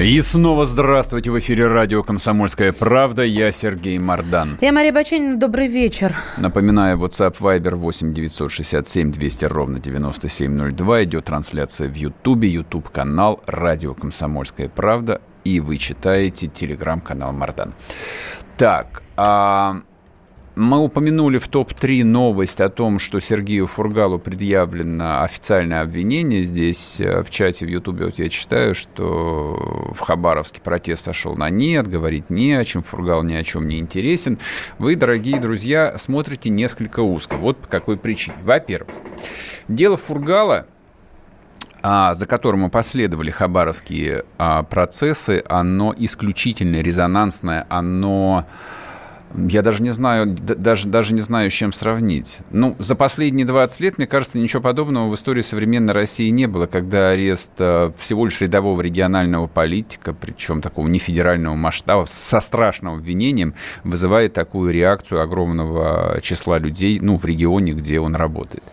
И снова здравствуйте. В эфире радио «Комсомольская правда». Я Сергей Мордан. Я Мария Баченина. Добрый вечер. Напоминаю, WhatsApp Viber 8 967 200 ровно 9702. Идет трансляция в Ютубе. Ютуб-канал «Радио «Комсомольская правда». И вы читаете телеграм-канал Мордан. Так, а мы упомянули в топ-3 новость о том, что Сергею Фургалу предъявлено официальное обвинение. Здесь э, в чате в Ютубе вот я читаю, что в Хабаровске протест сошел на нет, говорить не о чем, Фургал ни о чем не интересен. Вы, дорогие друзья, смотрите несколько узко. Вот по какой причине. Во-первых, дело Фургала а, за которым последовали хабаровские а, процессы, оно исключительно резонансное, оно я даже не знаю, даже, даже не знаю, с чем сравнить. Ну, за последние 20 лет, мне кажется, ничего подобного в истории современной России не было, когда арест э, всего лишь рядового регионального политика, причем такого нефедерального масштаба, со страшным обвинением, вызывает такую реакцию огромного числа людей, ну, в регионе, где он работает.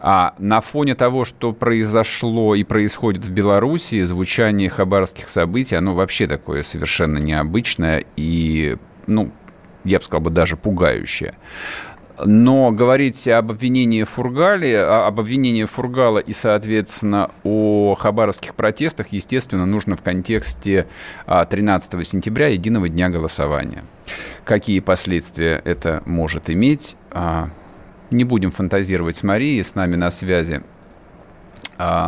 А на фоне того, что произошло и происходит в Беларуси, звучание хабаровских событий, оно вообще такое совершенно необычное и, ну, я бы сказал бы, даже пугающее. Но говорить об обвинении Фургале, об обвинении Фургала и, соответственно, о хабаровских протестах, естественно, нужно в контексте 13 а, сентября, единого дня голосования. Какие последствия это может иметь? А, не будем фантазировать с Марией, с нами на связи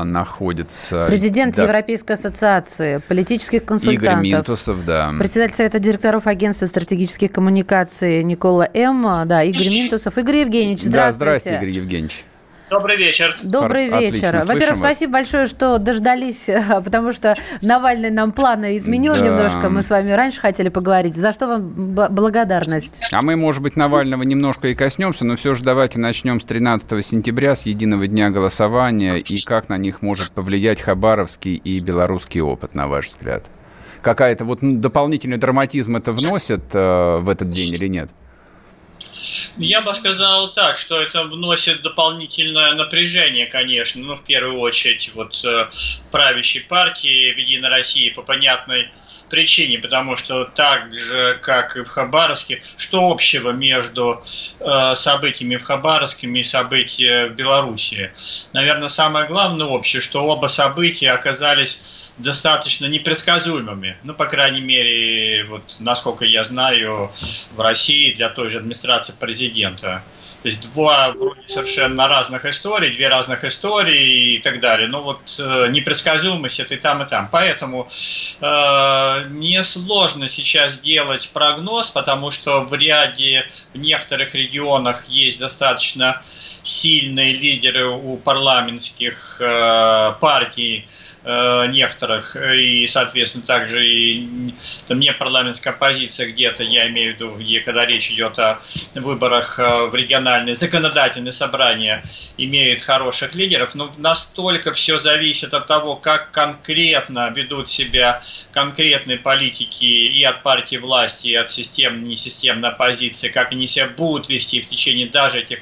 находится... Президент да, Европейской ассоциации политических консультантов. Игорь Минтусов, да. Председатель Совета директоров Агентства стратегических коммуникаций Никола М. Да, Игорь Минтусов. Игорь Евгеньевич, здравствуйте. Да, здравствуйте, Игорь Евгеньевич. Добрый вечер. Добрый Отлично, вечер. Во-первых, спасибо большое, что дождались, потому что Навальный нам планы изменил да. немножко. Мы с вами раньше хотели поговорить. За что вам благодарность? А мы, может быть, Навального немножко и коснемся, но все же давайте начнем с 13 сентября, с единого дня голосования, и как на них может повлиять хабаровский и белорусский опыт, на ваш взгляд? Какая-то вот дополнительный драматизм это вносит э, в этот день или нет? Я бы сказал так, что это вносит дополнительное напряжение, конечно, ну, в первую очередь, вот э, правящей партии в Единой России по понятной причине, потому что так же, как и в Хабаровске, что общего между э, событиями в Хабаровске и событиями в Беларуси? Наверное, самое главное общее, что оба события оказались достаточно непредсказуемыми. Ну, по крайней мере, вот насколько я знаю, в России для той же администрации президента. То есть два вроде совершенно разных историй, две разных истории и так далее. Но вот э, непредсказуемость это и там, и там. Поэтому э, несложно сейчас делать прогноз, потому что в ряде, в некоторых регионах есть достаточно сильные лидеры у парламентских э, партий, некоторых, и, соответственно, также и там, не парламентская оппозиция где-то, я имею в виду, где, когда речь идет о выборах э, в региональные законодательные собрания, имеют хороших лидеров, но настолько все зависит от того, как конкретно ведут себя конкретные политики и от партии власти, и от системной, несистемной оппозиции, как они себя будут вести в течение даже этих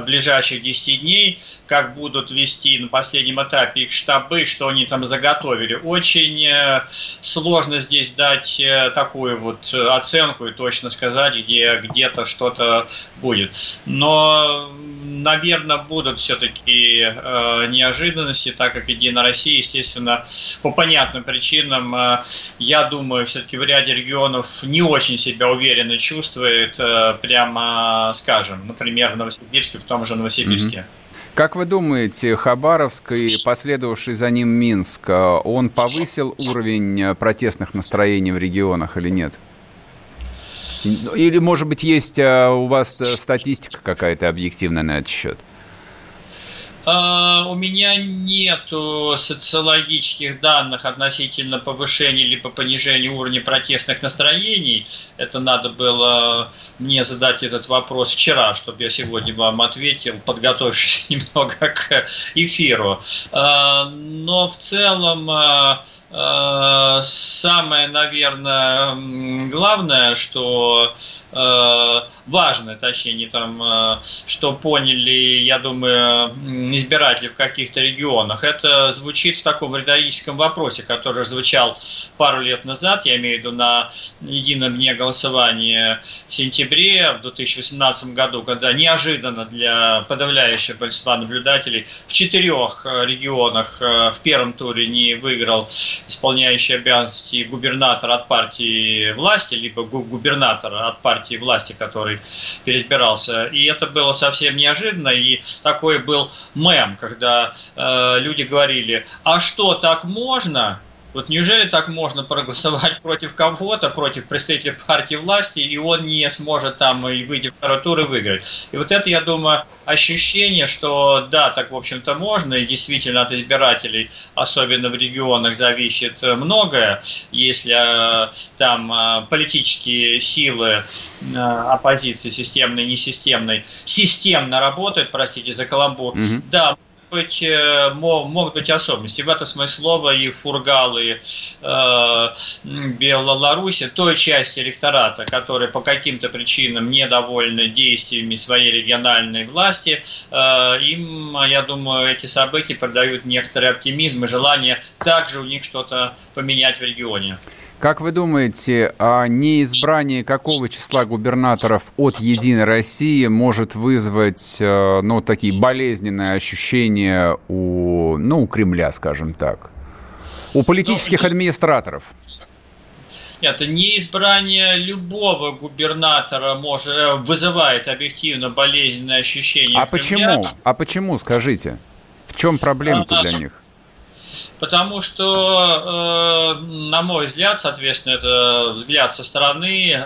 ближайших 10 дней, как будут вести на последнем этапе их штабы, что они там заготовили. Очень э, сложно здесь дать э, такую вот оценку и точно сказать, где где-то что-то будет. Но, наверное, будут все-таки э, неожиданности, так как Единая Россия, естественно, по понятным причинам, я думаю, все-таки в ряде регионов не очень себя уверенно чувствует, прямо скажем, например, в Новосибирске, в том же Новосибирске. Как вы думаете, Хабаровск и последовавший за ним Минск, э, он повысил уровень э, протестных настроений в регионах или нет? Или, может быть, есть э, у вас статистика какая-то объективная на этот счет? Uh, у меня нет социологических данных относительно повышения либо понижения уровня протестных настроений. Это надо было мне задать этот вопрос вчера, чтобы я сегодня вам ответил, подготовившись немного к эфиру. Uh, но в целом uh, самое, наверное, главное, что важное, точнее, не там, э, что поняли, я думаю, избиратели в каких-то регионах. Это звучит в таком риторическом вопросе, который звучал пару лет назад, я имею в виду на едином дне голосования в сентябре в 2018 году, когда неожиданно для подавляющего большинства наблюдателей в четырех э, регионах э, в первом туре не выиграл исполняющий обязанности губернатор от партии власти, либо губернатор от партии власти, который который переизбирался. И это было совсем неожиданно, и такой был мем, когда э, люди говорили, а что, так можно? Вот неужели так можно проголосовать против кого-то, против представителя партии власти, и он не сможет там и выйти в второй тур и выиграть? И вот это, я думаю, ощущение, что да, так в общем-то можно, и действительно от избирателей, особенно в регионах, зависит многое. Если э, там э, политические силы э, оппозиции, системной, несистемной, системно работают, простите за каламбур, mm-hmm. да, быть, э, могут быть особенности. В этом смысле слова и фургалы э, Беларуси, той части электората, которые по каким-то причинам недовольны действиями своей региональной власти, э, им, я думаю, эти события придают некоторый оптимизм и желание также у них что-то поменять в регионе. Как вы думаете, а неизбрание какого числа губернаторов от «Единой России» может вызвать э, ну, такие болезненные ощущения у, ну, у Кремля, скажем так? У политических ну, администраторов? Нет, неизбрание любого губернатора может, э, вызывает объективно болезненные ощущения. А Кремля. почему? А почему, скажите? В чем проблема-то для них? Потому что, э, на мой взгляд, соответственно, это взгляд со стороны, э,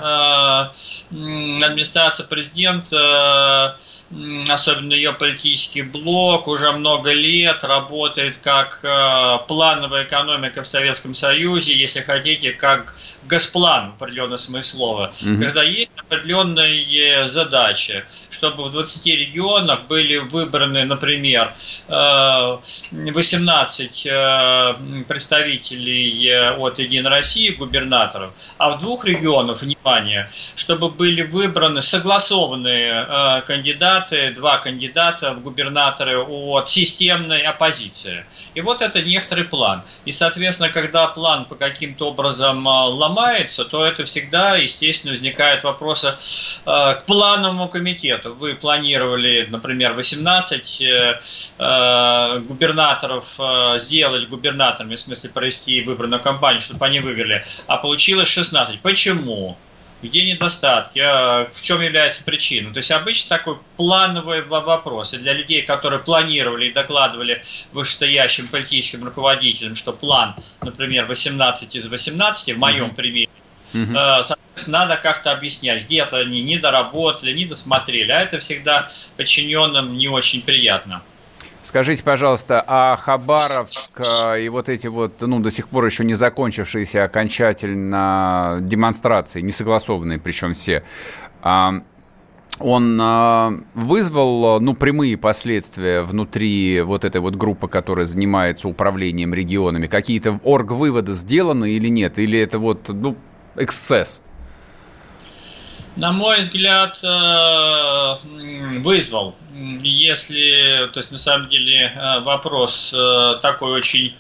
администрация президента особенно ее политический блок, уже много лет работает как э, плановая экономика в Советском Союзе, если хотите, как госплан в определенном смысле слова, угу. когда есть определенные задачи, чтобы в 20 регионах были выбраны, например, 18 э, э, представителей от Единой России, губернаторов, а в двух регионах, внимание, чтобы были выбраны согласованные кандидаты, два кандидата в губернаторы от системной оппозиции. И вот это некоторый план. И, соответственно, когда план по каким-то образом ломается, то это всегда, естественно, возникает вопросы э, к плановому комитету. Вы планировали, например, 18 э, э, губернаторов э, сделать губернаторами, в смысле провести выборную кампанию, чтобы они выиграли, а получилось 16. Почему? где недостатки, а в чем является причина. То есть обычно такой плановый вопрос. И для людей, которые планировали и докладывали вышестоящим политическим руководителям, что план, например, 18 из 18, в моем примере, Uh-huh. Соответственно, надо как-то объяснять, где-то они не доработали, не досмотрели, а это всегда подчиненным не очень приятно. Скажите, пожалуйста, а Хабаровск э, и вот эти вот, ну, до сих пор еще не закончившиеся окончательно демонстрации, не согласованные причем все, он э, вызвал, ну, прямые последствия внутри вот этой вот группы, которая занимается управлением регионами? Какие-то орг-выводы сделаны или нет? Или это вот, ну, эксцесс? На мой взгляд, э, вызвал. Если, то есть на самом деле э, вопрос э, такой очень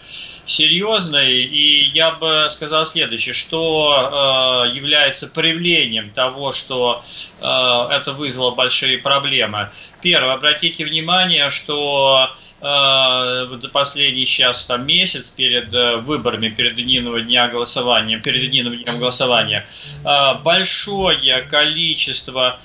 серьезный, и я бы сказал следующее, что является проявлением того, что это вызвало большие проблемы. Первое, обратите внимание, что Э, за последний сейчас там месяц перед э, выборами, перед единого дня голосования, перед единым днем голосования, э, большое количество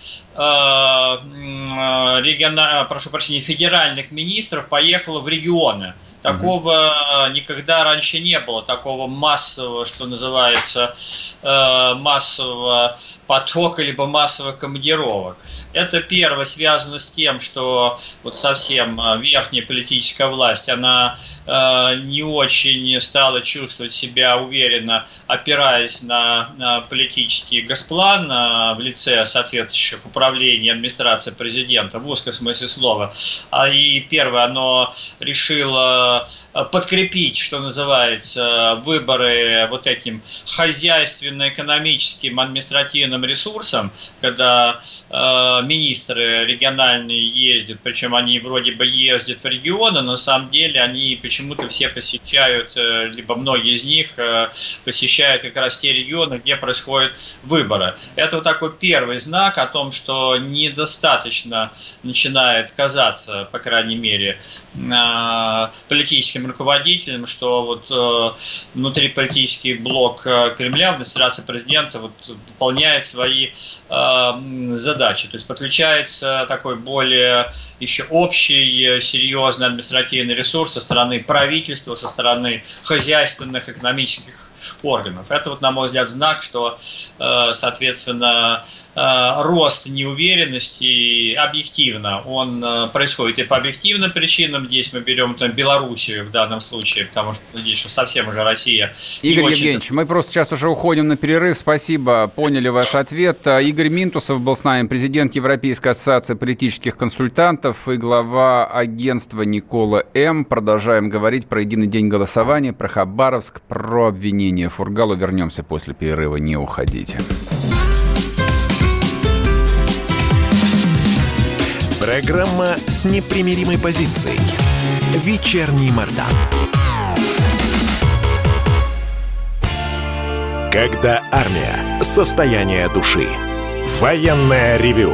региона, прошу прощения, федеральных министров поехало в регионы. Такого никогда раньше не было, такого массового, что называется, массового потока либо массовых командировок. Это первое связано с тем, что вот совсем верхняя политическая власть, она не очень стала чувствовать себя уверенно, опираясь на, на политический госплан в лице соответствующих управлений администрации президента в узком смысле слова. А И первое, оно решило подкрепить, что называется, выборы вот этим хозяйственно-экономическим административным ресурсом, когда э, министры региональные ездят, причем они вроде бы ездят в регионы, но на самом деле они почему-то все посещают, э, либо многие из них э, посещают как раз те регионы, где происходят выборы. Это вот такой первый знак о том, что недостаточно начинает казаться, по крайней мере, э, политическим руководителям, что вот э, внутриполитический блок э, Кремля, администрация президента вот, выполняет свои э, задачи. То есть подключается такой более еще общий, серьезный административный ресурс со стороны правительства, со стороны хозяйственных, экономических органов. Это, вот, на мой взгляд, знак, что, э, соответственно, э, рост неуверенности объективно, он э, происходит и по объективным причинам, здесь мы берем там, Белоруссию в данном случае, потому что здесь что совсем уже Россия. Игорь очень... Евгеньевич, мы просто сейчас уже уходим на перерыв, спасибо, поняли ваш ответ. Игорь Минтусов был с нами, президент Европейской ассоциации политических консультантов и глава агентства Никола М. Продолжаем говорить про единый день голосования, про Хабаровск, про обвинение Фургалу. Вернемся после перерыва, не уходите. Программа с непримиримой позицией. Вечерний Мордан. Когда армия. Состояние души. Военное ревю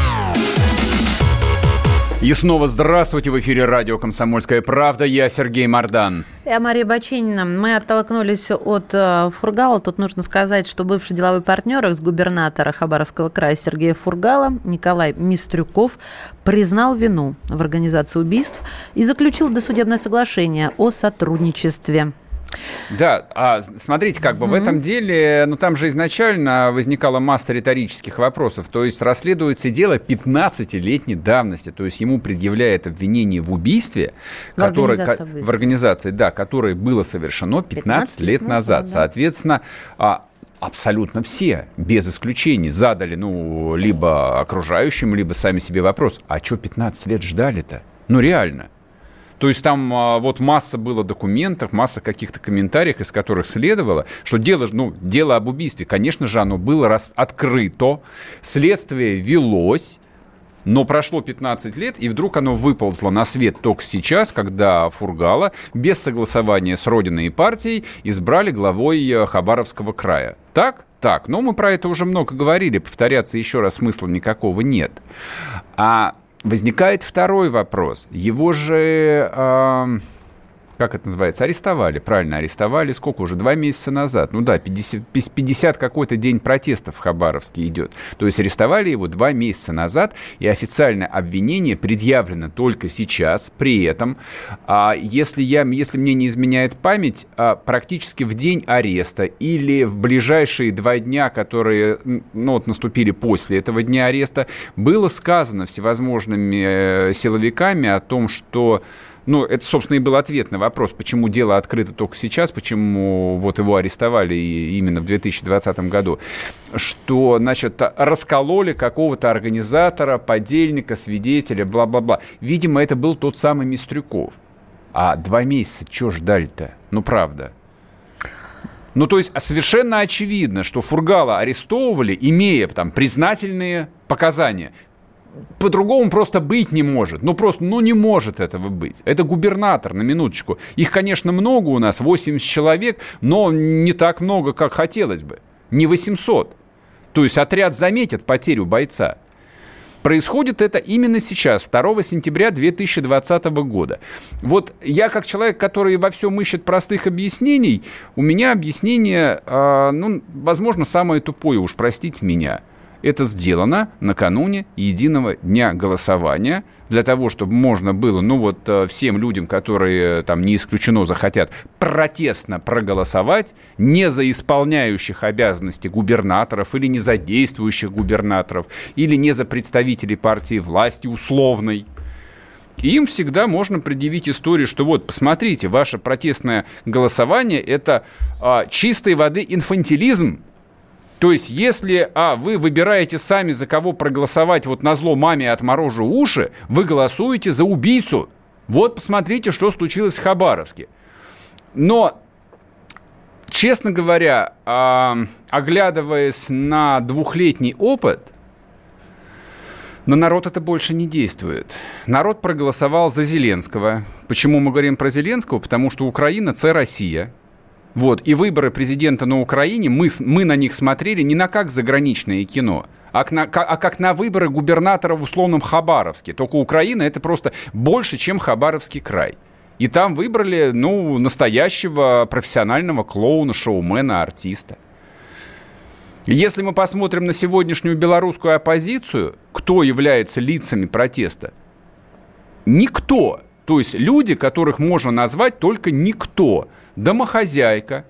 И снова здравствуйте. В эфире радио «Комсомольская правда». Я Сергей Мордан. Я Мария Баченина. Мы оттолкнулись от э, Фургала. Тут нужно сказать, что бывший деловой партнер экс-губернатора Хабаровского края Сергея Фургала Николай Мистрюков признал вину в организации убийств и заключил досудебное соглашение о сотрудничестве. Да, а смотрите, как бы mm-hmm. в этом деле, ну там же изначально возникала масса риторических вопросов. То есть расследуется дело 15-летней давности. То есть ему предъявляет обвинение в убийстве, в которое, организации, в организации, да, которое было совершено 15, 15 лет назад. Да. Соответственно, а, абсолютно все, без исключений, задали, ну, либо окружающим, либо сами себе вопрос, а что 15 лет ждали-то? Ну, реально. То есть там а, вот масса было документов, масса каких-то комментариев, из которых следовало, что дело, ну, дело об убийстве, конечно же, оно было раз открыто, следствие велось, но прошло 15 лет, и вдруг оно выползло на свет только сейчас, когда Фургала без согласования с Родиной и партией избрали главой э, Хабаровского края. Так? Так. Но мы про это уже много говорили, повторяться еще раз смысла никакого нет. А возникает второй вопрос. Его же... как это называется, арестовали, правильно, арестовали, сколько уже, два месяца назад, ну да, 50, 50 какой-то день протестов в Хабаровске идет, то есть арестовали его два месяца назад, и официальное обвинение предъявлено только сейчас, при этом, а, если, я, если мне не изменяет память, а, практически в день ареста или в ближайшие два дня, которые ну, вот наступили после этого дня ареста, было сказано всевозможными э, силовиками о том, что ну, это, собственно, и был ответ на вопрос, почему дело открыто только сейчас, почему вот его арестовали именно в 2020 году, что, значит, раскололи какого-то организатора, подельника, свидетеля, бла-бла-бла. Видимо, это был тот самый Мистрюков. А два месяца что ждали-то? Ну, правда. Ну, то есть совершенно очевидно, что Фургала арестовывали, имея там признательные показания. По-другому просто быть не может. Ну, просто, ну, не может этого быть. Это губернатор, на минуточку. Их, конечно, много у нас, 80 человек, но не так много, как хотелось бы. Не 800. То есть отряд заметит потерю бойца. Происходит это именно сейчас, 2 сентября 2020 года. Вот я как человек, который во всем ищет простых объяснений, у меня объяснение, э, ну, возможно, самое тупое, уж простите меня – это сделано накануне единого дня голосования для того, чтобы можно было, ну вот э, всем людям, которые э, там не исключено захотят протестно проголосовать, не за исполняющих обязанности губернаторов или не за действующих губернаторов, или не за представителей партии власти условной, им всегда можно предъявить историю, что вот, посмотрите, ваше протестное голосование – это а, чистой воды инфантилизм, то есть, если а, вы выбираете сами, за кого проголосовать, вот на зло маме отморожу уши, вы голосуете за убийцу. Вот посмотрите, что случилось в Хабаровске. Но, честно говоря, э, оглядываясь на двухлетний опыт, на народ это больше не действует. Народ проголосовал за Зеленского. Почему мы говорим про Зеленского? Потому что Украина – это Россия. Вот, и выборы президента на Украине, мы, мы на них смотрели не на как заграничное кино, а, на, а как на выборы губернатора в условном Хабаровске. Только Украина это просто больше, чем Хабаровский край. И там выбрали, ну, настоящего профессионального клоуна, шоумена, артиста. Если мы посмотрим на сегодняшнюю белорусскую оппозицию, кто является лицами протеста? Никто. То есть люди, которых можно назвать только никто – домохозяйка,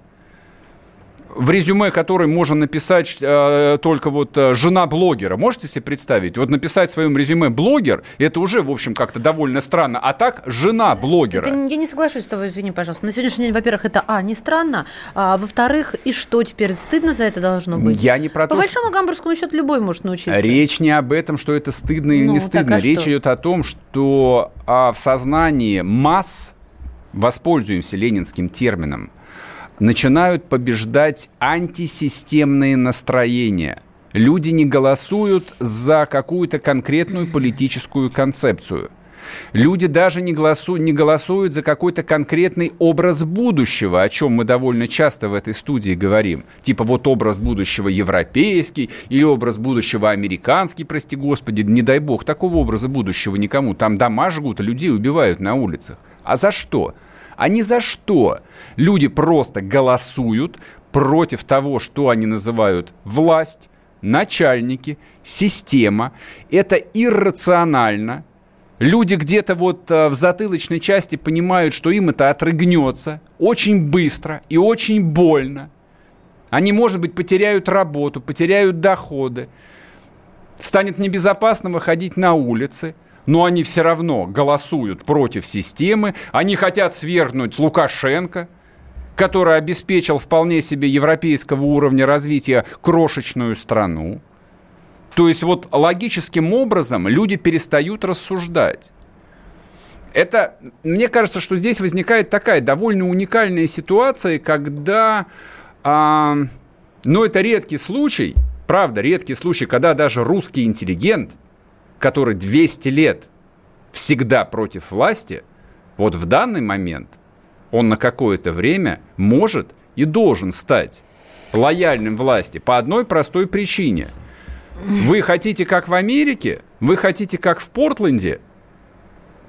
в резюме которой можно написать э, только вот э, жена блогера. Можете себе представить? Вот написать в своем резюме блогер, это уже, в общем, как-то довольно странно. А так жена блогера. Это, я не соглашусь с тобой, извини, пожалуйста. На сегодняшний день, во-первых, это, а, не странно, а, во-вторых, и что теперь? Стыдно за это должно быть? Я не про По то, большому что... гамбургскому счету любой может научиться. Речь не об этом, что это стыдно или ну, не стыдно. а Речь что? идет о том, что а, в сознании масс воспользуемся ленинским термином, начинают побеждать антисистемные настроения. Люди не голосуют за какую-то конкретную политическую концепцию. Люди даже не голосуют, не голосуют за какой-то конкретный образ будущего, о чем мы довольно часто в этой студии говорим. Типа вот образ будущего европейский или образ будущего американский, прости господи, не дай бог, такого образа будущего никому. Там дома жгут, а людей убивают на улицах. А за что? А не за что. Люди просто голосуют против того, что они называют власть, начальники, система. Это иррационально. Люди где-то вот э, в затылочной части понимают, что им это отрыгнется очень быстро и очень больно. Они, может быть, потеряют работу, потеряют доходы. Станет небезопасно выходить на улицы – но они все равно голосуют против системы, они хотят свергнуть Лукашенко, который обеспечил вполне себе европейского уровня развития крошечную страну. То есть вот логическим образом люди перестают рассуждать. Это, мне кажется, что здесь возникает такая довольно уникальная ситуация, когда, а, ну это редкий случай, правда, редкий случай, когда даже русский интеллигент – который 200 лет всегда против власти, вот в данный момент он на какое-то время может и должен стать лояльным власти по одной простой причине. Вы хотите как в Америке, вы хотите как в Портленде –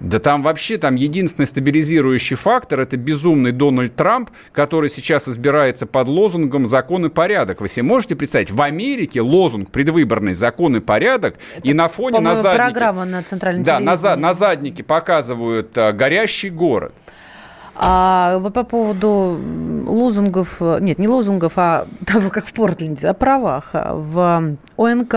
да там вообще там единственный стабилизирующий фактор – это безумный Дональд Трамп, который сейчас избирается под лозунгом «закон и порядок». Вы себе можете представить, в Америке лозунг предвыборный «закон и порядок» это, и на фоне на заднике… программа на центральном Да, на, на заднике показывают а, горящий город. А по поводу лозунгов, нет, не лозунгов, а того, как в Портленде, о правах в ОНК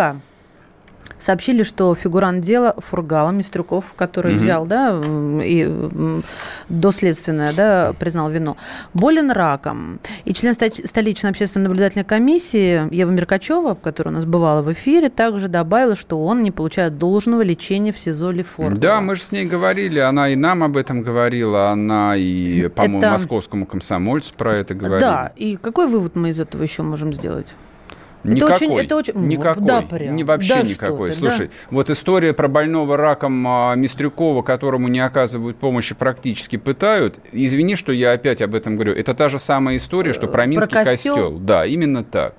сообщили, что фигурант дела Фургала Мистрюков, который угу. взял, да, и доследственное, да, признал вину, болен раком. И член столичной общественной наблюдательной комиссии Ева Меркачева, которая у нас бывала в эфире, также добавила, что он не получает должного лечения в СИЗО Лефорт. Да, мы же с ней говорили, она и нам об этом говорила, она и, по-моему, это... московскому комсомольцу про это говорила. Да, и какой вывод мы из этого еще можем сделать? Никакой. Это очень, это очень... Никакой. Да, прям. Не, вообще да никакой. Ты, Слушай, да? вот история про больного раком а, Мистрюкова, которому не оказывают помощи, практически пытают. Извини, что я опять об этом говорю. Это та же самая история, что про Минский про костел. костел. Да, именно так.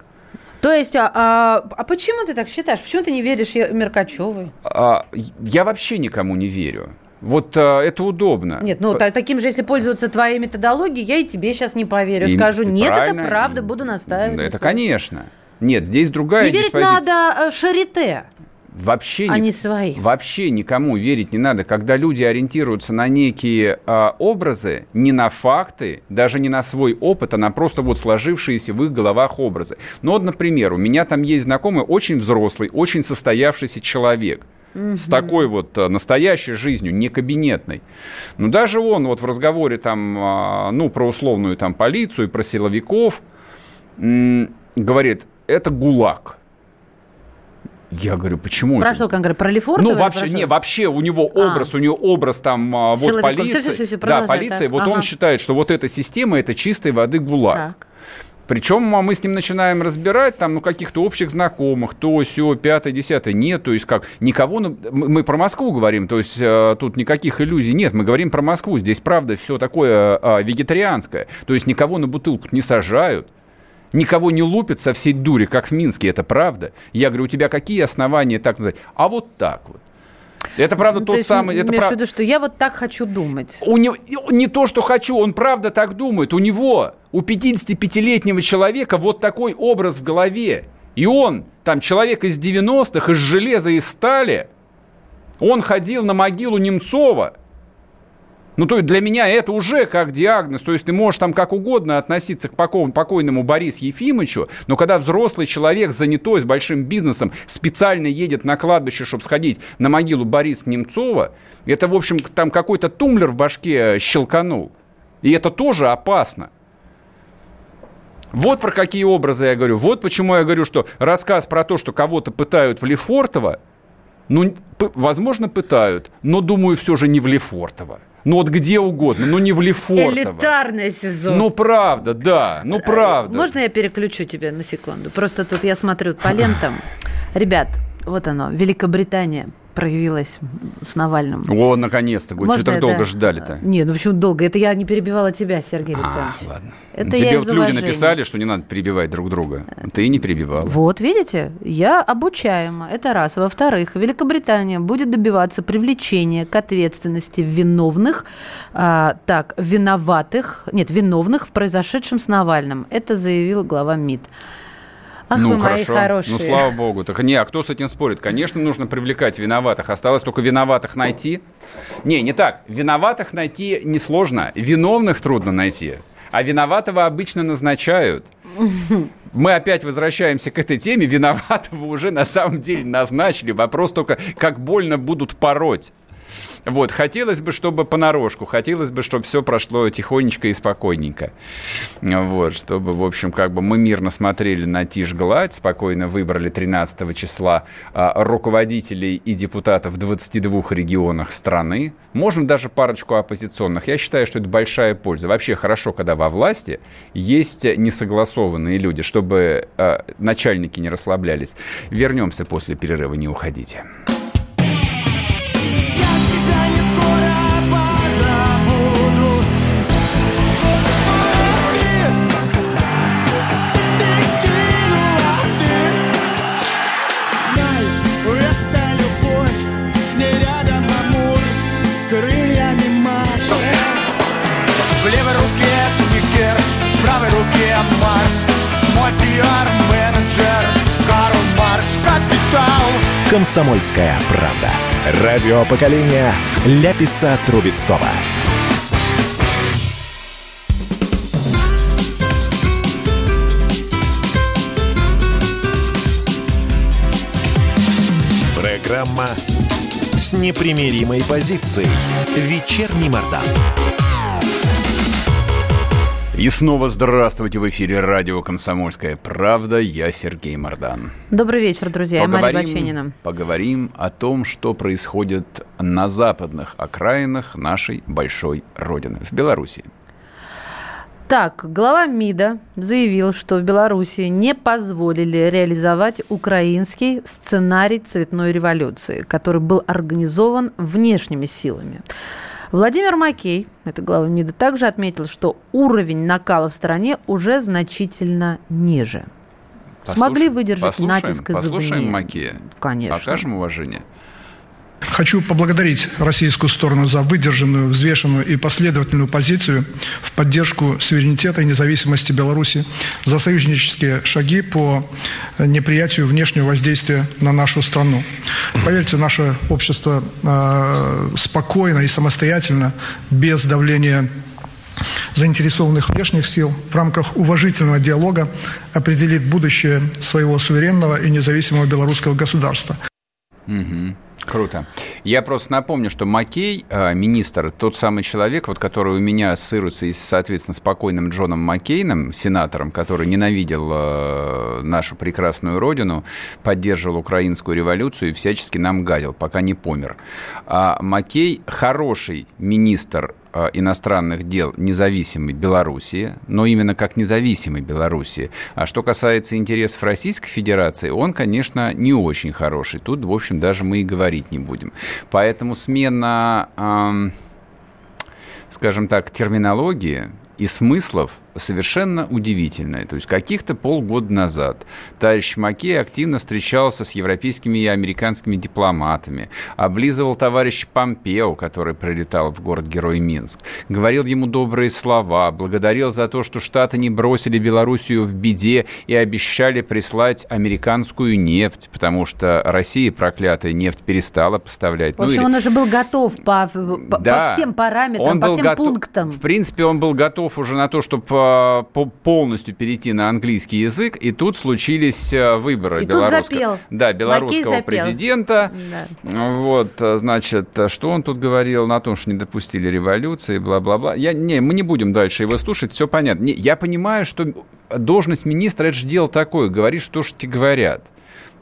То есть, а, а, а почему ты так считаешь? Почему ты не веришь Меркачевой? А, я вообще никому не верю. Вот а, это удобно. Нет, ну По... таким же, если пользоваться твоей методологией, я и тебе сейчас не поверю. И, Скажу, нет, это правда, буду настаивать. Это, конечно. Нет, здесь другая И верить диспозиция. надо э, Шарите. Вообще, а ни, не свои. вообще никому верить не надо. Когда люди ориентируются на некие э, образы, не на факты, даже не на свой опыт, а на просто вот сложившиеся в их головах образы. Ну вот, например, у меня там есть знакомый очень взрослый, очень состоявшийся человек с такой вот э, настоящей жизнью, не кабинетной. Ну, даже он вот в разговоре там, а, ну, про условную там полицию, про силовиков, говорит, это ГУЛАГ. Я говорю, почему? Про это? что конкретно? Про Лефортово? Ну, вообще, не, вообще у него а. образ, а. у него образ там, а, вот полиция. Все, все, все, да, полиция, вот ага. он считает, что вот эта система, это чистой воды ГУЛАГ. Так. Причем а мы с ним начинаем разбирать там, ну, каких-то общих знакомых, то, все, пятое, десятое. Нет, то есть как, никого, мы про Москву говорим, то есть э, тут никаких иллюзий нет, мы говорим про Москву, здесь, правда, все такое э, вегетарианское, то есть никого на бутылку не сажают, никого не лупят со всей дури, как в Минске, это правда. Я говорю, у тебя какие основания так называть? А вот так вот. Это правда ну, тот то есть, самый. Это прав... в виду, что я вот так хочу думать. У него не то, что хочу, он правда так думает. У него, у 55-летнего человека вот такой образ в голове. И он, там, человек из 90-х, из железа и стали, он ходил на могилу Немцова – ну, то есть для меня это уже как диагноз. То есть ты можешь там как угодно относиться к покойному Борису Ефимовичу, но когда взрослый человек, занятой с большим бизнесом, специально едет на кладбище, чтобы сходить на могилу Бориса Немцова, это, в общем, там какой-то тумблер в башке щелканул. И это тоже опасно. Вот про какие образы я говорю. Вот почему я говорю, что рассказ про то, что кого-то пытают в Лефортово, ну, возможно, пытают, но, думаю, все же не в Лефортово. Ну вот где угодно, ну не в Лефортово. Элитарный сезон. Ну правда, да, ну правда. Можно я переключу тебя на секунду? Просто тут я смотрю по лентам. Ребят, вот оно, Великобритания проявилась с Навальным. О, наконец-то, Что так долго ждали-то? Нет, ну почему долго? Это я не перебивала тебя, Сергей а, Александрович. А, ладно. Это Тебе я вот люди написали, что не надо перебивать друг друга. Ты не перебивала. Вот, видите, я обучаема. Это раз. Во-вторых, Великобритания будет добиваться привлечения к ответственности виновных, а, так, виноватых, нет, виновных в произошедшем с Навальным. Это заявил глава МИД. Ах, ну, вы хорошо. мои хорошие. Ну, слава богу. Так не, а кто с этим спорит? Конечно, нужно привлекать виноватых. Осталось только виноватых найти. Не, не так. Виноватых найти несложно. Виновных трудно найти. А виноватого обычно назначают. Мы опять возвращаемся к этой теме. Виноватого уже на самом деле назначили. Вопрос только, как больно будут пороть. Вот, хотелось бы, чтобы понарошку, хотелось бы, чтобы все прошло тихонечко и спокойненько. Вот, чтобы, в общем, как бы мы мирно смотрели на тишь гладь, спокойно выбрали 13 числа а, руководителей и депутатов в 22 регионах страны. Можем даже парочку оппозиционных. Я считаю, что это большая польза. Вообще хорошо, когда во власти есть несогласованные люди, чтобы а, начальники не расслаблялись. Вернемся после перерыва, не уходите. «Комсомольская правда». Радио поколения Ляписа Трубецкого. Программа с непримиримой позицией. Вечерний Мордан. И снова здравствуйте в эфире радио «Комсомольская правда». Я Сергей Мордан. Добрый вечер, друзья. Поговорим, Я Мария Баченина. Поговорим о том, что происходит на западных окраинах нашей большой родины, в Беларуси. Так, глава МИДа заявил, что в Беларуси не позволили реализовать украинский сценарий цветной революции, который был организован внешними силами. Владимир Макей, это глава МИДа, также отметил, что уровень накала в стране уже значительно ниже. Послушаем, Смогли выдержать послушаем, натиск извне. Послушаем Макея. Конечно. Покажем уважение. Хочу поблагодарить российскую сторону за выдержанную, взвешенную и последовательную позицию в поддержку суверенитета и независимости Беларуси, за союзнические шаги по неприятию внешнего воздействия на нашу страну. Поверьте, наше общество э, спокойно и самостоятельно, без давления заинтересованных внешних сил в рамках уважительного диалога определит будущее своего суверенного и независимого белорусского государства. Угу. Круто. Я просто напомню, что Маккей, э, министр, тот самый человек, вот, который у меня ассоциируется, соответственно, с покойным Джоном Маккейном, сенатором, который ненавидел э, нашу прекрасную родину, поддерживал украинскую революцию и всячески нам гадил, пока не помер. А Маккей хороший министр иностранных дел независимой Белоруссии, но именно как независимой Белоруссии. А что касается интересов Российской Федерации, он, конечно, не очень хороший. Тут, в общем, даже мы и говорить не будем. Поэтому смена, скажем так, терминологии и смыслов совершенно удивительное. То есть каких-то полгода назад товарищ Макей активно встречался с европейскими и американскими дипломатами, облизывал товарища Помпео, который прилетал в город-герой Минск, говорил ему добрые слова, благодарил за то, что Штаты не бросили Белоруссию в беде и обещали прислать американскую нефть, потому что Россия, проклятая, нефть перестала поставлять. В общем, ну, или... он уже был готов по, по, да, по всем параметрам, он по всем готов, пунктам. В принципе, он был готов уже на то, чтобы Э, полностью перейти на английский язык, и тут случились э, выборы и белорусского, тут запел. Да, белорусского президента. Да. Вот, э, значит, что он тут говорил на том, что не допустили революции, бла-бла-бла. Я, не, мы не будем дальше его слушать, все понятно. Не, я понимаю, что должность министра – это же дело такое, говоришь, что же тебе говорят.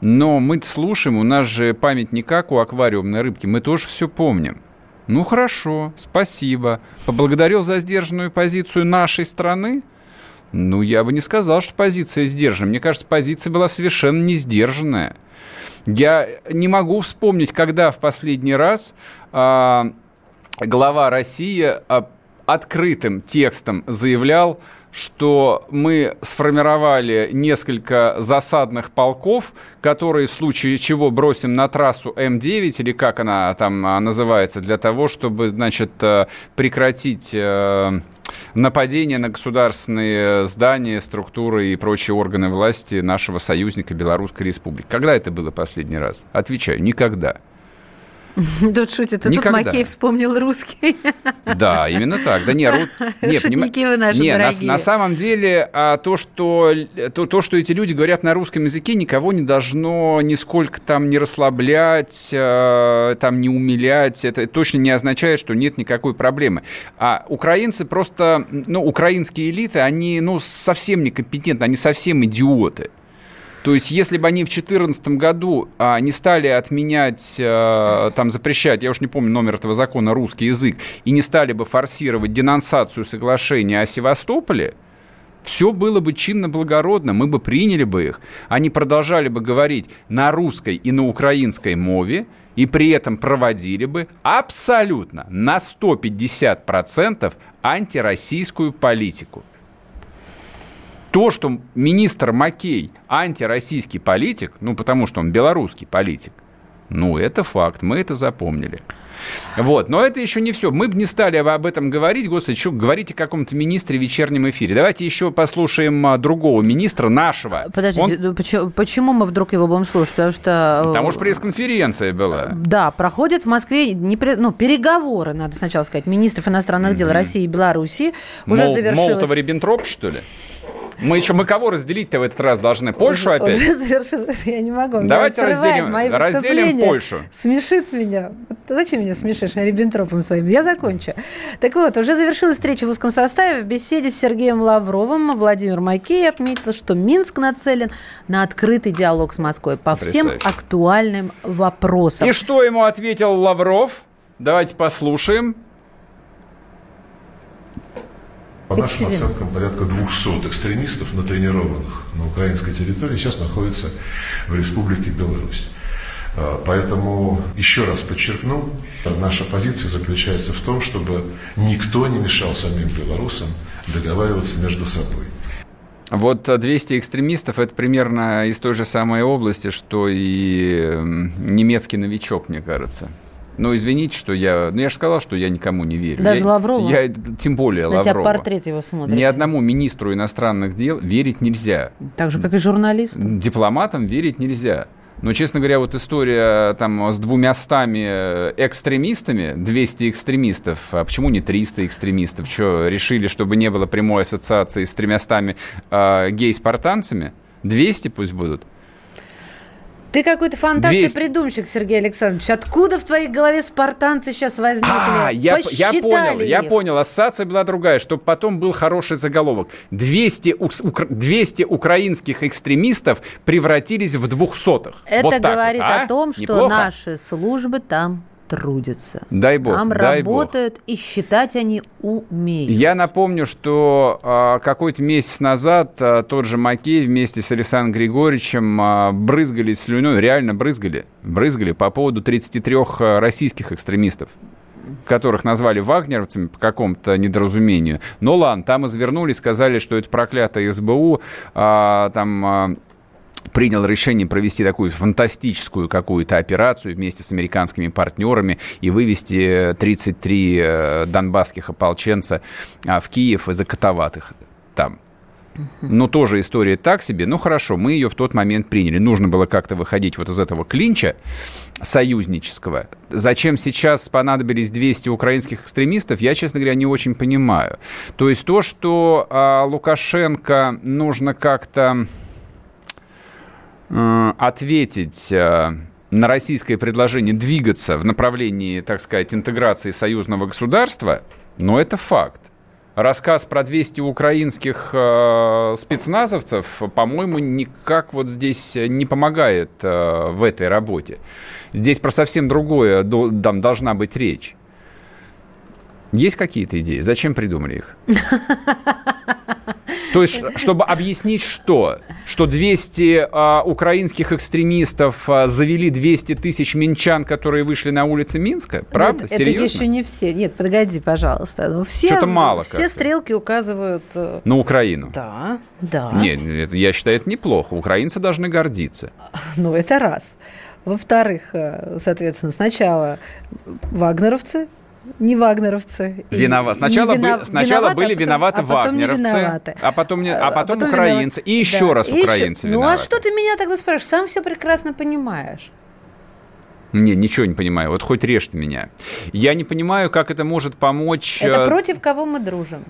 Но мы слушаем, у нас же память не как у аквариумной рыбки, мы тоже все помним. Ну хорошо, спасибо. Поблагодарил за сдержанную позицию нашей страны? Ну, я бы не сказал, что позиция сдержанная. Мне кажется, позиция была совершенно не сдержанная. Я не могу вспомнить, когда в последний раз а, глава России а, открытым текстом заявлял, что мы сформировали несколько засадных полков, которые в случае чего бросим на трассу М9, или как она там а, называется, для того, чтобы, значит, э, прекратить э, нападение на государственные здания, структуры и прочие органы власти нашего союзника Белорусской Республики. Когда это было последний раз? Отвечаю, никогда. Тут шутит, а тут Макей вспомнил русский. Да, именно так. Да не, ру... не, Шутники вы наши не, на, на самом деле а, то, что, то, то, что эти люди говорят на русском языке, никого не должно нисколько там не расслаблять, а, там не умилять. Это точно не означает, что нет никакой проблемы. А украинцы просто, ну, украинские элиты, они, ну, совсем некомпетентны, они совсем идиоты. То есть, если бы они в 2014 году а, не стали отменять, а, там, запрещать, я уж не помню номер этого закона, русский язык, и не стали бы форсировать денонсацию соглашения о Севастополе, все было бы чинно-благородно, мы бы приняли бы их. Они продолжали бы говорить на русской и на украинской мове, и при этом проводили бы абсолютно на 150% антироссийскую политику. То, что министр Макей антироссийский политик, ну, потому что он белорусский политик, ну, это факт, мы это запомнили. Вот, но это еще не все. Мы бы не стали об этом говорить, господи, что говорить о каком-то министре в вечернем эфире. Давайте еще послушаем а, другого министра, нашего. Подождите, Он... Ну, почему, почему мы вдруг его будем слушать? Потому что... Э, Потому что пресс-конференция была. Да, проходят в Москве не, ну, переговоры, надо сначала сказать, министров иностранных дел mm-hmm. России и Белоруссии. Уже Мол, завершилось... Молотова-Риббентроп, что ли? Мы еще, мы кого разделить-то в этот раз должны? Польшу уже, опять? Уже завершил, я не могу. Давайте разделим, мои разделим Польшу. Смешит меня. Зачем меня смешишь Риббентропом своим? Я закончу. Так вот, уже завершилась встреча в узком составе. В беседе с Сергеем Лавровым Владимир Макей отметил, что Минск нацелен на открытый диалог с Москвой по всем актуальным вопросам. И что ему ответил Лавров? Давайте послушаем. По нашим оценкам, порядка 200 экстремистов, натренированных на украинской территории, сейчас находятся в Республике Беларусь. А, поэтому, еще раз подчеркну, наша позиция заключается в том, чтобы никто не мешал самим белорусам договариваться между собой. Вот 200 экстремистов – это примерно из той же самой области, что и немецкий новичок, мне кажется. Ну, извините, что я... Ну, я же сказал, что я никому не верю. Даже я, Лаврову? Я, тем более На Лаврова. тебя портрет его смотрит. Ни одному министру иностранных дел верить нельзя. Так же, как и журналистам. Дипломатам верить нельзя. Но, честно говоря, вот история там с двумястами экстремистами, 200 экстремистов, а почему не 300 экстремистов? Что, решили, чтобы не было прямой ассоциации с тремястами э, гей-спартанцами? 200 пусть будут. Ты какой-то фантаст 200... и придумщик, Сергей Александрович. Откуда в твоей голове спартанцы сейчас возникли? А, я, я понял, их. я понял. Ассоциация была другая, чтобы потом был хороший заголовок. 200, 200 украинских экстремистов превратились в двухсотых. Это вот говорит вот, а? о том, что Неплохо? наши службы там трудятся. Дай бог. Там дай работают бог. и считать они умеют. Я напомню, что э, какой-то месяц назад э, тот же Макей вместе с Александром Григорьевичем э, брызгали слюной, реально брызгали, брызгали по поводу 33 российских экстремистов которых назвали вагнеровцами по какому-то недоразумению. Но ладно, там извернули, сказали, что это проклятое СБУ, а, там... А, принял решение провести такую фантастическую какую-то операцию вместе с американскими партнерами и вывести 33 э, донбасских ополченца а, в Киев и закатовать их там. Ну, тоже история так себе. Ну, хорошо, мы ее в тот момент приняли. Нужно было как-то выходить вот из этого клинча союзнического. Зачем сейчас понадобились 200 украинских экстремистов, я, честно говоря, не очень понимаю. То есть то, что а, Лукашенко нужно как-то ответить на российское предложение двигаться в направлении, так сказать, интеграции союзного государства, но это факт. Рассказ про 200 украинских э, спецназовцев, по-моему, никак вот здесь не помогает э, в этой работе. Здесь про совсем другое до, там должна быть речь. Есть какие-то идеи? Зачем придумали их? То есть, чтобы объяснить что? Что 200 а, украинских экстремистов а, завели 200 тысяч минчан, которые вышли на улицы Минска? Правда? Нет, Серьезно? Это еще не все. Нет, погоди, пожалуйста. Ну, все, Что-то мало Все как-то. стрелки указывают... э, На Украину? Да, да. Нет, это, я считаю, это неплохо. Украинцы должны гордиться. Ну, это раз. Во-вторых, э, соответственно, сначала вагнеровцы, не вагнеровцы. Виноват. и Сначала, не вина- бы- сначала виноваты, были а потом- виноваты а потом не вагнеровцы, виноваты. а потом, не- а А потом, потом украинцы, виноваты. и еще Да, раз и еще- украинцы Ну, а виноваты. что ты меня тогда спрашиваешь? Сам все прекрасно понимаешь. Не, ничего не понимаю. Вот хоть режьте меня. Я не понимаю, как это может помочь... Это э, против кого мы дружим?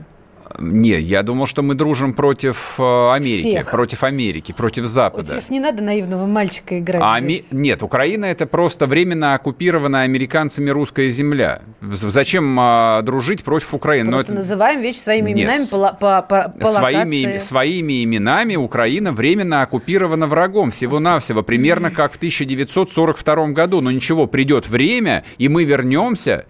Не, я думал, что мы дружим против э, Америки, Всех. против Америки, против Вот Запада. сейчас не надо наивного мальчика играть А Ами-. Нет, Украина это просто временно оккупированная американцами русская земля. Зачем а, дружить против Украины? Просто это- называем вещи своими Нет, именами по, по, по, по своими, локации. своими именами Украина временно оккупирована врагом. Всего-навсего, примерно как в 1942 году. Но ничего, придет время, и мы вернемся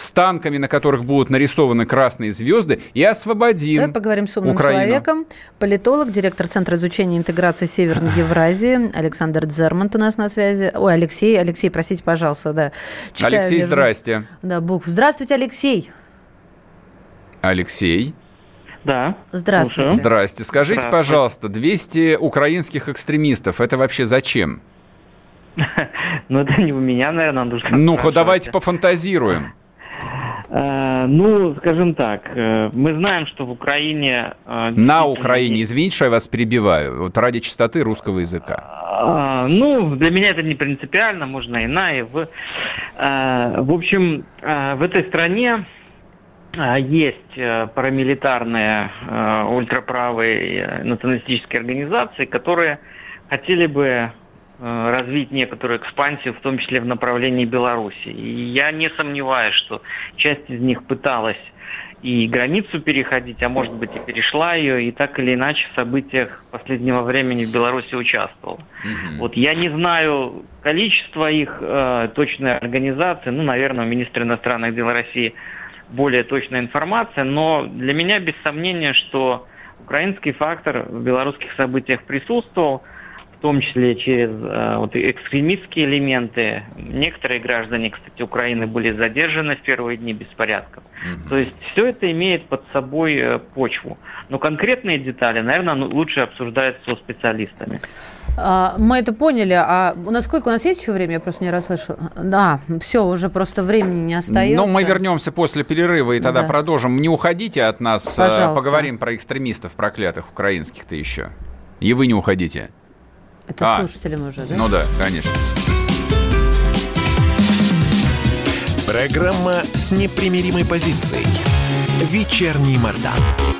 с танками, на которых будут нарисованы красные звезды, и освободим Давай поговорим с умным Украину. человеком. Политолог, директор Центра изучения и интеграции Северной Евразии Александр Дзермант у нас на связи. Ой, Алексей, Алексей, простите, пожалуйста, да. Читаю Алексей, между- здрасте. Да, букв. Здравствуйте, Алексей. Алексей, Да. Здравствуйте. слушаю. здрасте. Скажите, Здравствуйте. пожалуйста, 200 украинских экстремистов, это вообще зачем? Ну, это не у меня, наверное, нужно спрашивать. давайте пофантазируем. Э, ну, скажем так, э, мы знаем, что в Украине... э, На Украине, извините, что я вас перебиваю, вот ради чистоты русского языка. А, ну, для меня это не принципиально, можно и на, и в. В общем, в этой стране есть парамилитарные ультраправые националистические организации, которые хотели бы развить некоторую экспансию, в том числе в направлении Беларуси. И я не сомневаюсь, что часть из них пыталась и границу переходить, а может быть и перешла ее, и так или иначе в событиях последнего времени в Беларуси участвовал. Угу. Вот я не знаю количество их, э, точной организации, ну, наверное, у министра иностранных дел России более точная информация, но для меня без сомнения, что украинский фактор в белорусских событиях присутствовал – в том числе через э, вот, экстремистские элементы. Некоторые граждане, кстати, Украины были задержаны в первые дни беспорядков. Угу. То есть все это имеет под собой э, почву. Но конкретные детали, наверное, ну, лучше обсуждаются со специалистами. А, мы это поняли. А насколько у нас есть еще время? Я просто не расслышала. Да, все, уже просто времени не остается. Ну, мы вернемся после перерыва и тогда да. продолжим. Не уходите от нас. Э, Пожалуйста. Поговорим про экстремистов проклятых украинских-то еще. И вы не уходите. Это а, слушателям уже, да? Ну да, конечно. Программа с непримиримой позицией. Вечерний Мордан.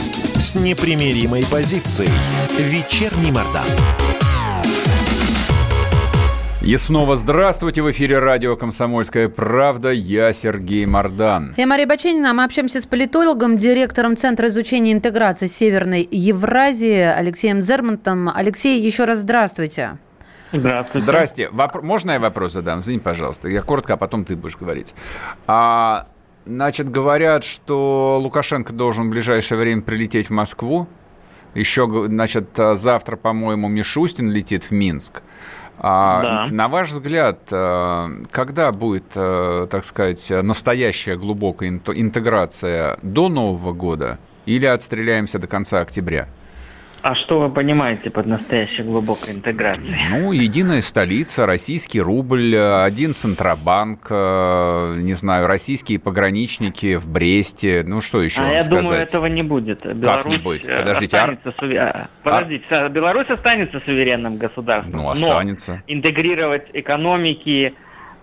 с непримиримой позицией. Вечерний Мордан. И снова здравствуйте. В эфире радио «Комсомольская правда». Я Сергей Мордан. Я Мария Баченина. Мы общаемся с политологом, директором Центра изучения интеграции Северной Евразии Алексеем Зермонтом. Алексей, еще раз здравствуйте. Здравствуйте. Здрасте. Вопр... Можно я вопрос задам? Извини, пожалуйста. Я коротко, а потом ты будешь говорить. А Значит, говорят, что Лукашенко должен в ближайшее время прилететь в Москву. Еще, значит, завтра, по-моему, Мишустин летит в Минск. А, да. На ваш взгляд, э, когда будет, э, так сказать, настоящая глубокая интеграция до Нового года или отстреляемся до конца октября? А что вы понимаете под настоящей глубокой интеграцией? Ну, единая столица, российский рубль, один Центробанк, э, не знаю, российские пограничники в Бресте. Ну, что еще а я сказать? думаю, этого не будет. Беларусь как не будет? Подождите, останется а... Су... Подождите, а... Беларусь останется суверенным государством. Ну, останется. Но интегрировать экономики,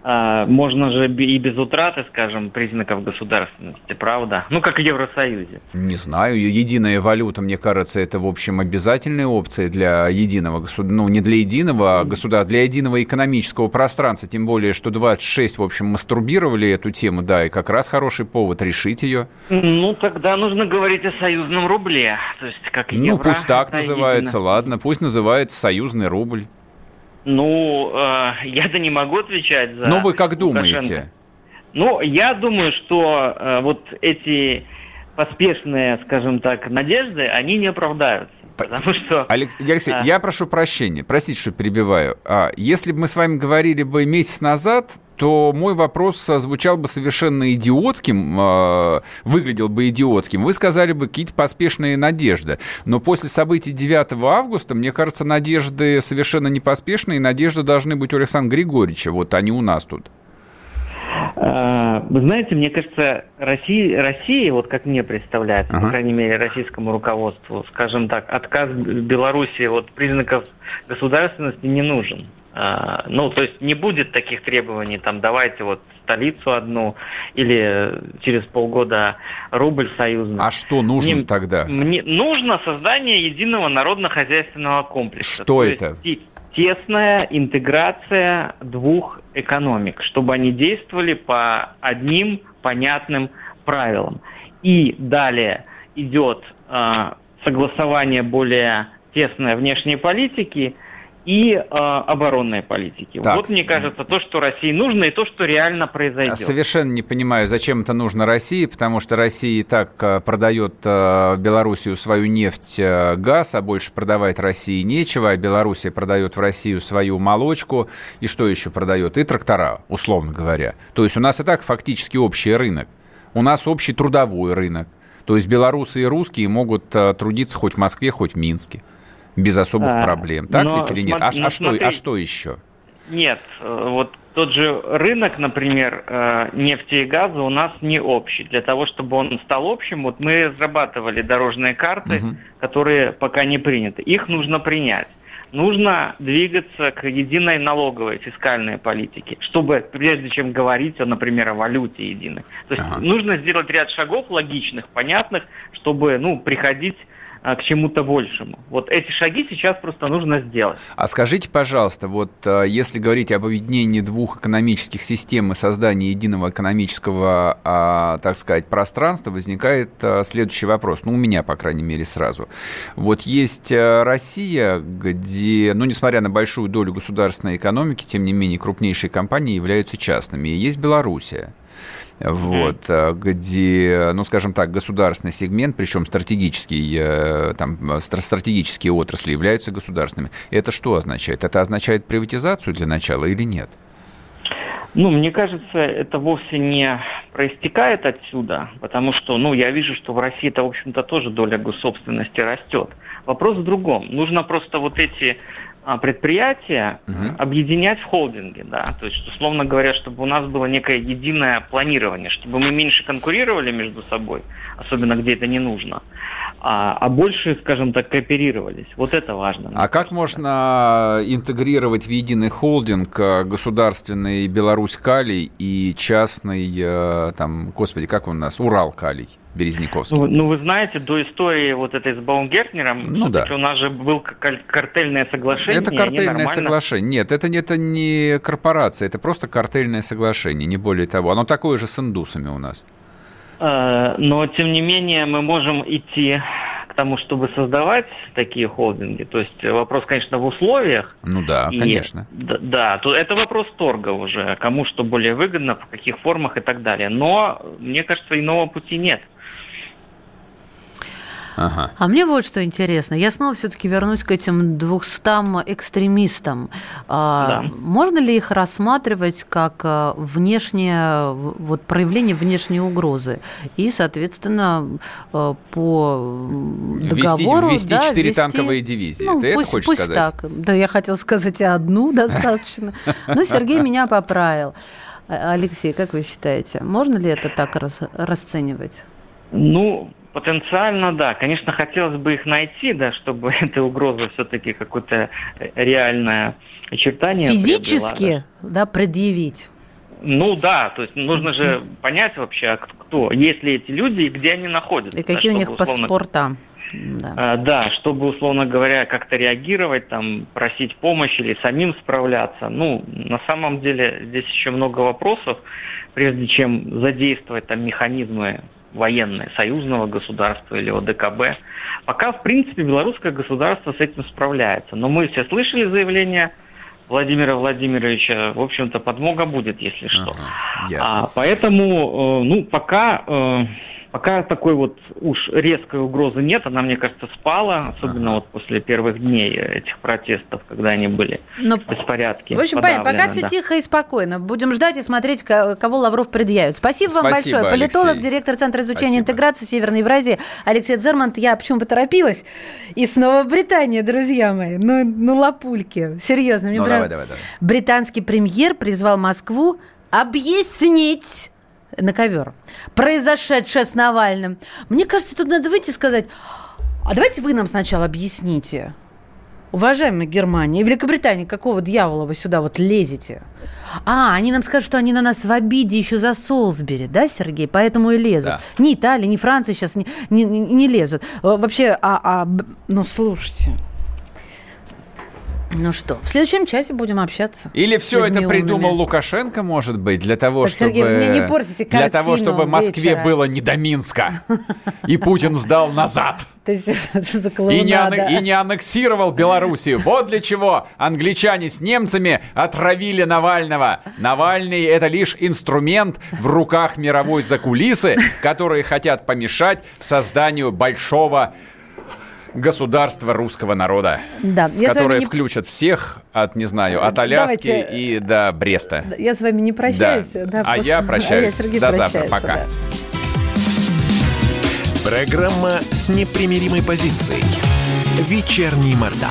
а, можно же и без утраты, скажем, признаков государственности, правда? Ну, как в Евросоюзе. Не знаю. Единая валюта, мне кажется, это, в общем, обязательная опция для единого государства. Ну, не для единого государства, для единого экономического пространства. Тем более, что 26, в общем, мастурбировали эту тему, да, и как раз хороший повод решить ее. Ну, тогда нужно говорить о союзном рубле. То есть, как ну, евро, пусть так называется, едино. ладно. Пусть называется союзный рубль. Ну, э, я-то не могу отвечать за... Ну, вы как думаете? Ну, я думаю, что э, вот эти поспешные, скажем так, надежды, они не оправдаются. Потому что... Алексей, а... я прошу прощения, простите, что перебиваю. А, если бы мы с вами говорили бы месяц назад, то мой вопрос звучал бы совершенно идиотским, э, выглядел бы идиотским. Вы сказали бы какие-то поспешные надежды. Но после событий 9 августа, мне кажется, надежды совершенно не поспешные, надежды должны быть у Александра Григорьевича, вот они у нас тут. А, вы знаете, мне кажется, Россия, Россия вот как мне представляется, ага. по крайней мере, российскому руководству, скажем так, отказ Беларуси от признаков государственности не нужен. А, ну, то есть не будет таких требований, там, давайте вот столицу одну или через полгода рубль союзный. А что нужно мне, тогда? Мне нужно создание единого народно-хозяйственного комплекса. Что это? Есть тесная интеграция двух экономик, чтобы они действовали по одним понятным правилам. И далее идет э, согласование более тесное внешней политики – и э, оборонной политики. Так. Вот, мне кажется, то, что России нужно, и то, что реально произойдет. Совершенно не понимаю, зачем это нужно России, потому что Россия и так э, продает э, Белоруссию свою нефть, э, газ, а больше продавать России нечего, а Белоруссия продает в Россию свою молочку, и что еще продает? И трактора, условно говоря. То есть у нас и так фактически общий рынок. У нас общий трудовой рынок. То есть белорусы и русские могут э, трудиться хоть в Москве, хоть в Минске без особых а, проблем. Так но, ведь или нет? А, а, что, а что еще? Нет, э, вот тот же рынок, например, э, нефти и газа у нас не общий. Для того, чтобы он стал общим, вот мы разрабатывали дорожные карты, угу. которые пока не приняты. Их нужно принять. Нужно двигаться к единой налоговой фискальной политике, чтобы прежде чем говорить, о, например, о валюте единой. То есть ага. нужно сделать ряд шагов логичных, понятных, чтобы ну, приходить к чему-то большему. Вот эти шаги сейчас просто нужно сделать. А скажите, пожалуйста, вот а, если говорить об объединении двух экономических систем и создании единого экономического, а, так сказать, пространства, возникает следующий вопрос. Ну, у меня, по крайней мере, сразу. Вот есть Россия, где, ну, несмотря на большую долю государственной экономики, тем не менее, крупнейшие компании являются частными. И есть Белоруссия вот, mm-hmm. где, ну, скажем так, государственный сегмент, причем стратегический, э, там, стратегические отрасли являются государственными. Это что означает? Это означает приватизацию для начала или нет? Ну, мне кажется, это вовсе не проистекает отсюда, потому что, ну, я вижу, что в России это, в общем-то, тоже доля госсобственности растет. Вопрос в другом. Нужно просто вот эти предприятия угу. объединять в холдинги, да, то есть, условно говоря, чтобы у нас было некое единое планирование, чтобы мы меньше конкурировали между собой, особенно где это не нужно, а, а больше, скажем так, кооперировались. Вот это важно. А как можно интегрировать в единый холдинг э, государственный Беларусь Калий и частный, э, там, господи, как он у нас, Урал Калий? Березняковский. Ну, ну, вы знаете, до истории вот этой с Баумгертнером, ну, да. у нас же был картельное соглашение. Это картельное нормально... соглашение. Нет, это, это не корпорация, это просто картельное соглашение, не более того. Оно такое же с индусами у нас. Э, но, тем не менее, мы можем идти к тому, чтобы создавать такие холдинги. То есть вопрос, конечно, в условиях. Ну да, и, конечно. Да, да, то это вопрос торга уже, кому что более выгодно, в каких формах и так далее. Но, мне кажется, иного пути нет. Ага. А мне вот что интересно. Я снова все-таки вернусь к этим 200 экстремистам. А, да. Можно ли их рассматривать как а, внешнее, вот проявление внешней угрозы? И, соответственно, а, по договору... Ввести, ввести да, 4 ввести, танковые дивизии. Ну, Ты пусть, это хочешь пусть сказать? так. Да, я хотела сказать одну достаточно. Но Сергей меня поправил. Алексей, как вы считаете, можно ли это так расценивать? Ну, Потенциально, да. Конечно, хотелось бы их найти, да, чтобы эта угроза все-таки какое-то реальное очертание Физически, да. да, предъявить. Ну да, то есть нужно же понять вообще, а кто, есть ли эти люди и где они находятся. И какие да, у них условно, паспорта. Да. А, да, чтобы, условно говоря, как-то реагировать, там, просить помощи или самим справляться. Ну, на самом деле здесь еще много вопросов, прежде чем задействовать там механизмы военное, союзного государства или ОДКБ. Пока, в принципе, белорусское государство с этим справляется. Но мы все слышали заявление Владимира Владимировича, в общем-то, подмога будет, если что. Ага, ясно. А, поэтому, э, ну, пока э, Пока такой вот уж резкой угрозы нет, она, мне кажется, спала, особенно ага. вот после первых дней этих протестов, когда они были Но, в беспорядке. В общем, понятно, пока да. все тихо и спокойно. Будем ждать и смотреть, кого Лавров предъявит. Спасибо, Спасибо вам большое. Алексей. Политолог, директор Центра изучения Спасибо. интеграции Северной Евразии Алексей Дзермант. Я почему поторопилась? И снова Британия, друзья мои. Ну, ну лапульки. Серьезно. Мне ну, давай, давай, давай. Британский премьер призвал Москву объяснить на ковер. Произошедшее с Навальным. Мне кажется, тут надо выйти и сказать, а давайте вы нам сначала объясните, уважаемая Германия и Великобритания, какого дьявола вы сюда вот лезете? А, они нам скажут, что они на нас в обиде еще за Солсбери, да, Сергей? Поэтому и лезут. Да. Ни Италия, ни Франция сейчас не, не, не лезут. Вообще, а, а, ну, слушайте, Ну что, в следующем часе будем общаться. Или все это придумал умными. Лукашенко, может быть, для того, так, чтобы... Сергей, мне не портите Для того, чтобы Москве вечера. было не до Минска. И Путин сдал назад. И не, и не аннексировал Белоруссию. Вот для чего англичане с немцами отравили Навального. Навальный – это лишь инструмент в руках мировой закулисы, которые хотят помешать созданию большого государства русского народа, да, в которое не... включат всех от, не знаю, от Аляски Давайте... и до Бреста. Я с вами не прощаюсь. Да. Да, а после... я прощаюсь. А я, Сергей, до завтра. Пока. Да. Программа с непримиримой позицией. Вечерний Мордан.